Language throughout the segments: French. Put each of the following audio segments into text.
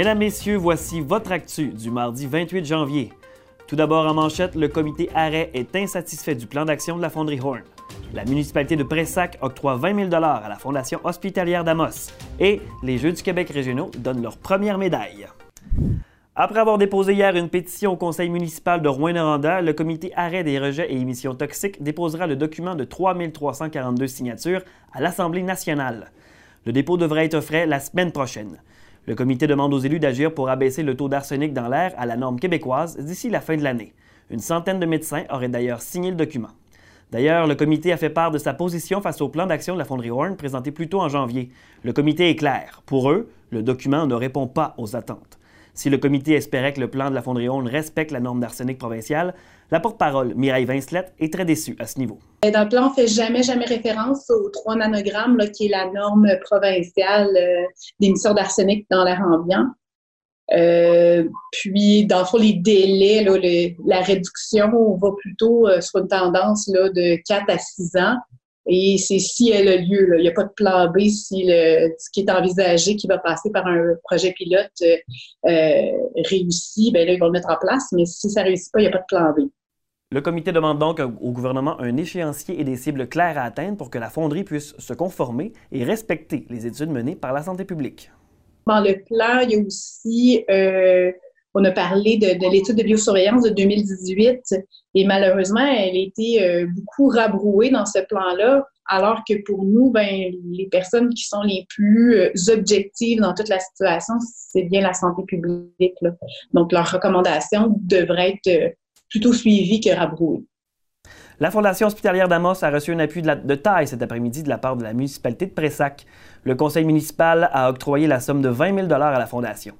Mesdames, Messieurs, voici votre actu du mardi 28 janvier. Tout d'abord en manchette, le comité arrêt est insatisfait du plan d'action de la fonderie Horn. La municipalité de Pressac octroie 20 000 à la Fondation hospitalière d'Amos. Et les Jeux du Québec régionaux donnent leur première médaille. Après avoir déposé hier une pétition au conseil municipal de Rouen-Noranda, le comité arrêt des rejets et émissions toxiques déposera le document de 3 342 signatures à l'Assemblée nationale. Le dépôt devrait être frais la semaine prochaine. Le comité demande aux élus d'agir pour abaisser le taux d'arsenic dans l'air à la norme québécoise d'ici la fin de l'année. Une centaine de médecins auraient d'ailleurs signé le document. D'ailleurs, le comité a fait part de sa position face au plan d'action de la fonderie Horn présenté plus tôt en janvier. Le comité est clair. Pour eux, le document ne répond pas aux attentes. Si le comité espérait que le plan de la fonderie Horn respecte la norme d'arsenic provinciale, la porte-parole Mireille Vincelette est très déçue à ce niveau. Dans le plan, on ne fait jamais, jamais référence aux 3 nanogrammes, qui est la norme provinciale euh, d'émission d'arsenic dans l'air ambiant. Euh, puis, dans le fond, les délais, la réduction, va plutôt euh, sur une tendance là, de 4 à 6 ans. Et c'est si elle a lieu. Il n'y a pas de plan B si le, ce qui est envisagé, qui va passer par un projet pilote, réussit, bien là, ils vont le mettre en place. Mais si ça ne réussit pas, il n'y a pas de plan B. Le comité demande donc au gouvernement un échéancier et des cibles claires à atteindre pour que la fonderie puisse se conformer et respecter les études menées par la santé publique. Dans le plan, il y a aussi, euh, on a parlé de, l'étude de biosurveillance de 2018 et malheureusement, elle a été euh, beaucoup rabrouée dans ce plan-là, alors que pour nous, ben, les personnes qui sont les plus euh, objectives dans toute la situation, c'est bien la santé publique. Donc, leurs recommandations devraient être plutôt suivi que rabroué. La Fondation hospitalière d'Amos a reçu un appui de, taille cet après-midi de la part de la municipalité de Pressac. Le conseil municipal a octroyé la somme de 20 000 à la Fondation.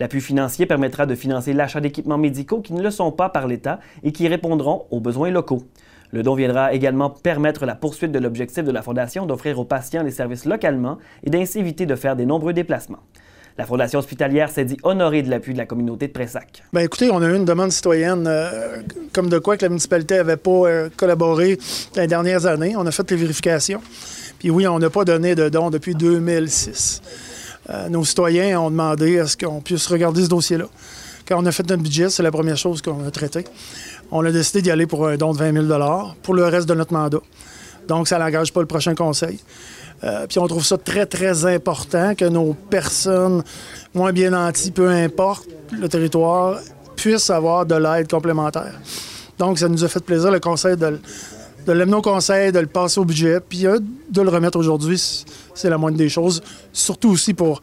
L'appui financier permettra de financer l'achat d'équipements médicaux qui ne le sont pas par l'État et qui répondront aux besoins locaux. Le don viendra également permettre la poursuite de l'objectif de la Fondation d'offrir aux patients les services localement et d'ainsi éviter de faire des nombreux déplacements. La Fondation hospitalière s'est dit honorée de l'appui de la communauté de Pressac. Bien, écoutez, on a eu une demande citoyenne euh, comme de quoi que la municipalité n'avait pas euh, collaboré les dernières années. On a fait les vérifications. Puis oui, on n'a pas donné de dons depuis 2006. Euh, nos citoyens ont demandé à ce qu'on puisse regarder ce dossier-là. Quand on a fait notre budget, c'est la première chose qu'on a traitée. On a décidé d'y aller pour un don de 20 000 pour le reste de notre mandat. Donc, ça n'engage pas le prochain conseil. Euh, puis on trouve ça très, très important que nos personnes moins bien nanties, peu importe le territoire, puissent avoir de l'aide complémentaire. Donc, ça nous a fait plaisir, le conseil, de, de l'amener au conseil, de le passer au budget, puis euh, de le remettre aujourd'hui, c'est la moindre des choses, surtout aussi pour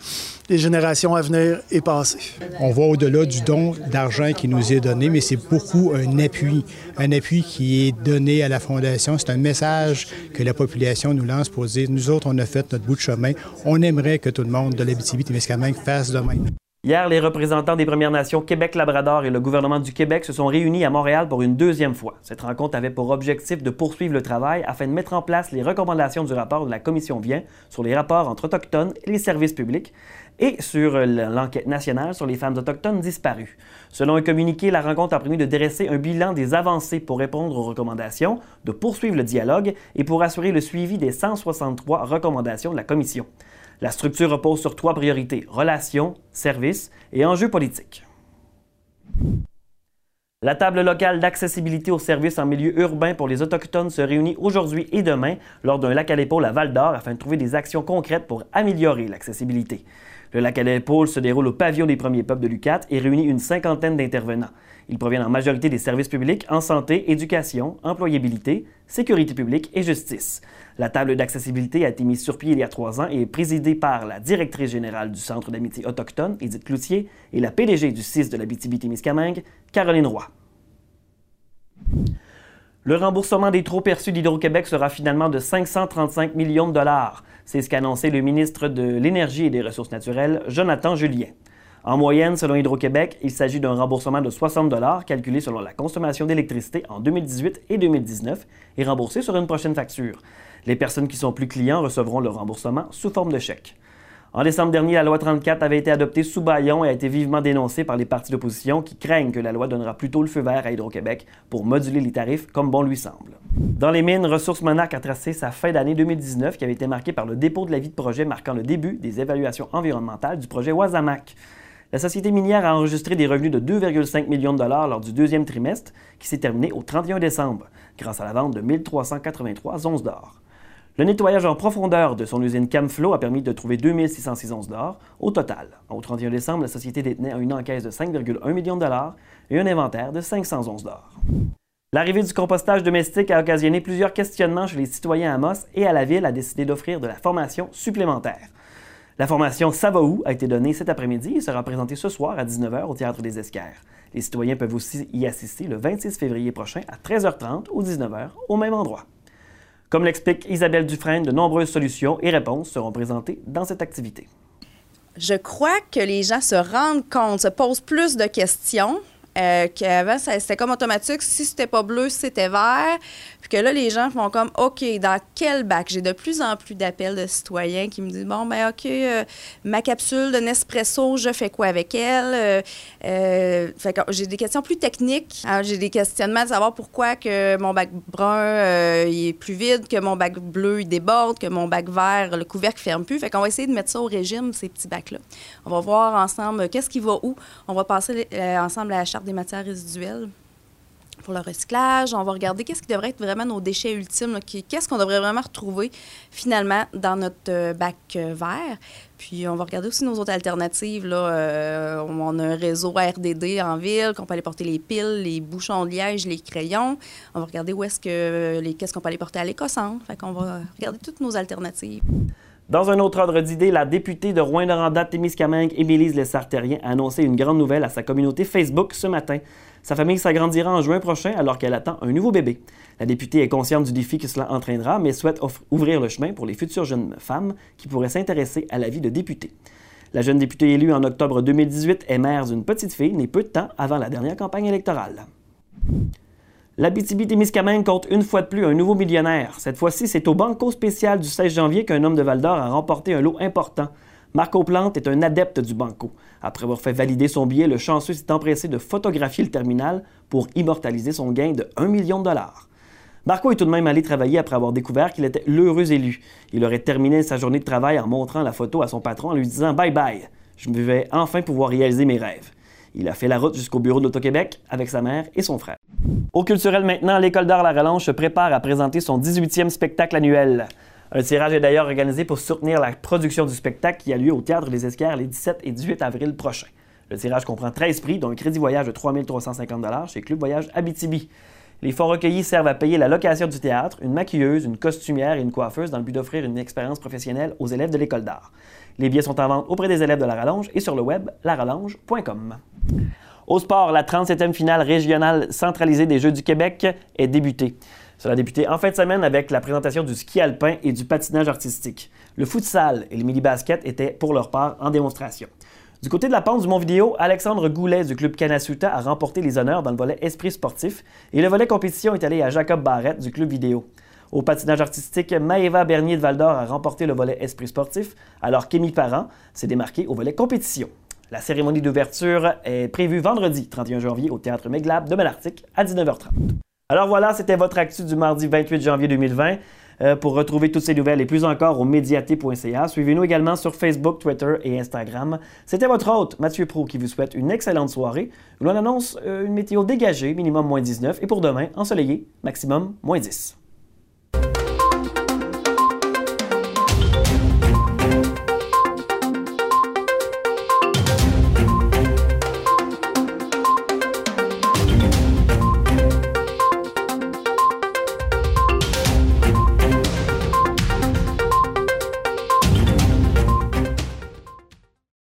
les générations à venir et passées. On va au-delà du don d'argent qui nous est donné, mais c'est beaucoup un appui, un appui qui est donné à la Fondation. C'est un message que la population nous lance pour dire, nous autres, on a fait notre bout de chemin, on aimerait que tout le monde de l'Abitibi-Témiscamingue fasse de même. Hier, les représentants des Premières Nations Québec-Labrador et le gouvernement du Québec se sont réunis à Montréal pour une deuxième fois. Cette rencontre avait pour objectif de poursuivre le travail afin de mettre en place les recommandations du rapport de la Commission Vient sur les rapports entre Autochtones et les services publics et sur l'enquête nationale sur les femmes autochtones disparues. Selon un communiqué, la rencontre a permis de dresser un bilan des avancées pour répondre aux recommandations, de poursuivre le dialogue et pour assurer le suivi des 163 recommandations de la Commission. La structure repose sur trois priorités, relations, services et enjeux politiques. La table locale d'accessibilité aux services en milieu urbain pour les Autochtones se réunit aujourd'hui et demain lors d'un lac à l'épaule à Val d'Or afin de trouver des actions concrètes pour améliorer l'accessibilité. Le lac à l'épaule se déroule au pavillon des premiers peuples de l'UCAT et réunit une cinquantaine d'intervenants. Ils proviennent en majorité des services publics en santé, éducation, employabilité, sécurité publique et justice. La table d'accessibilité a été mise sur pied il y a trois ans et est présidée par la directrice générale du Centre d'amitié autochtone, Edith Cloutier, et la PDG du CIS de la BTB-Témiscamingue, Caroline Roy. Le remboursement des trop perçus d'Hydro-Québec sera finalement de 535 millions de dollars. C'est ce qu'a annoncé le ministre de l'Énergie et des Ressources naturelles, Jonathan Julien. En moyenne, selon Hydro-Québec, il s'agit d'un remboursement de 60 dollars calculé selon la consommation d'électricité en 2018 et 2019 et remboursé sur une prochaine facture. Les personnes qui sont plus clients recevront le remboursement sous forme de chèque. En décembre dernier, la loi 34 avait été adoptée sous baillon et a été vivement dénoncée par les partis d'opposition qui craignent que la loi donnera plutôt le feu vert à Hydro-Québec pour moduler les tarifs comme bon lui semble. Dans les mines, Ressources Monarch a tracé sa fin d'année 2019 qui avait été marquée par le dépôt de l'avis de projet marquant le début des évaluations environnementales du projet Wasamac. la société minière a enregistré des revenus de 2,5 millions de dollars lors du deuxième trimestre, qui s'est terminé au 31 décembre, grâce à la vente de 1383 onces d'or. Le nettoyage en profondeur de son usine Camflow a permis de trouver 2606 onces d'or au total. Au 31 décembre, la société détenait une encaisse de 5,1 millions de dollars et un inventaire de 500 onces d'or. L'arrivée du compostage domestique a occasionné plusieurs questionnements chez les citoyens à Moss et à la ville a décidé d'offrir de la formation supplémentaire. La formation Ça a été donnée cet après-midi et sera présentée ce soir à 19h au Théâtre des Esquerres. Les citoyens peuvent aussi y assister le 26 février prochain à 13h30 ou 19h au même endroit. Comme l'explique Isabelle Dufresne, de nombreuses solutions et réponses seront présentées dans cette activité. Je crois que les gens se rendent compte, se posent plus de questions euh, qu'avant, c'était comme automatique. Si c'était pas bleu, c'était vert. Que là, les gens font comme, OK, dans quel bac? J'ai de plus en plus d'appels de citoyens qui me disent, bon, ben OK, euh, ma capsule de Nespresso, je fais quoi avec elle? Euh, euh j'ai des questions plus techniques. J'ai des questionnements de savoir pourquoi que mon bac brun, il est plus vide, que mon bac bleu, il déborde, que mon bac vert, le couvercle ferme plus. Fait qu'on va essayer de mettre ça au régime, ces petits bacs-là. On va voir ensemble qu'est-ce qui va où? On va passer ensemble à la charte des matières résiduelles pour le recyclage. On va regarder qu'est-ce qui devrait être vraiment nos déchets ultimes, qu'est-ce qu'on devrait vraiment retrouver finalement dans notre euh, bac euh, vert. Puis on va regarder aussi nos autres alternatives. Là. Euh, on a un réseau RDD en ville, qu'on peut aller porter les piles, les bouchons de liège, les crayons. On va regarder où est-ce que les qu'est-ce qu'on peut aller porter à l'éco-centre. Fait qu'on va regarder toutes nos alternatives. Dans un autre ordre d'idée, la députée de Rouen-Noranda, Témiscamingue, Émilise Lessartérien, a annoncé une grande nouvelle à sa communauté Facebook ce matin. Sa famille s'agrandira en juin prochain alors qu'elle attend un nouveau bébé. La députée est consciente du défi que cela entraînera, mais souhaite ouvrir le chemin pour les futures jeunes femmes qui pourraient s'intéresser à la vie de députée. La jeune députée élue en octobre 2018 est mère d'une petite fille née peu de temps avant la dernière campagne électorale. L'Abitibi-Témiscamingue compte une fois de plus un nouveau millionnaire. Cette fois-ci, c'est au Banco spécial du 16 janvier qu'un homme de Val-d'Or a remporté un lot important. Marco Plante est un adepte du Banco. Après avoir fait valider son billet, le chanceux s'est empressé de photographier le terminal pour immortaliser son gain de 1 million de dollars. Marco est tout de même allé travailler après avoir découvert qu'il était l'heureux élu. Il aurait terminé sa journée de travail en montrant la photo à son patron en lui disant Bye bye, je vais enfin pouvoir réaliser mes rêves. Il a fait la route jusqu'au bureau d'Auto-Québec avec sa mère et son frère. Au culturel maintenant, l'École d'art La Relance se prépare à présenter son 18e spectacle annuel. Un tirage est d'ailleurs organisé pour soutenir la production du spectacle qui a lieu au Théâtre des Esquerres les 17 et 18 avril prochains. Le tirage comprend 13 prix, dont un crédit voyage de 3 350 chez Club Voyage Abitibi. Les fonds recueillis servent à payer la location du théâtre, une maquilleuse, une costumière et une coiffeuse dans le but d'offrir une expérience professionnelle aux élèves de l'école d'art. Les billets sont en vente auprès des élèves de la Rallonge et sur le web larallonge.com. Au sport, la 37e finale régionale centralisée des Jeux du Québec est débutée. Cela a débuté en fin de semaine avec la présentation du ski alpin et du patinage artistique. Le futsal et le mini-basket étaient pour leur part en démonstration. Du côté de la pente du Mont Vidéo, Alexandre Goulet du club Canasuta a remporté les honneurs dans le volet esprit sportif et le volet compétition est allé à Jacob Barrette du club vidéo. Au patinage artistique, Maëva Bernier de Val-d'Or a remporté le volet esprit sportif, alors qu'Émy Parent s'est démarqué au volet compétition. La cérémonie d'ouverture est prévue vendredi 31 janvier au Théâtre Méglab de Malartic à 19h30. Alors voilà, c'était votre actu du mardi 28 janvier 2020. Euh, pour retrouver toutes ces nouvelles et plus encore au médiaté.ca, suivez-nous également sur Facebook, Twitter et Instagram. C'était votre hôte, Mathieu Pro, qui vous souhaite une excellente soirée où l'on annonce euh, une météo dégagée, minimum moins 19, et pour demain, ensoleillé, maximum moins 10.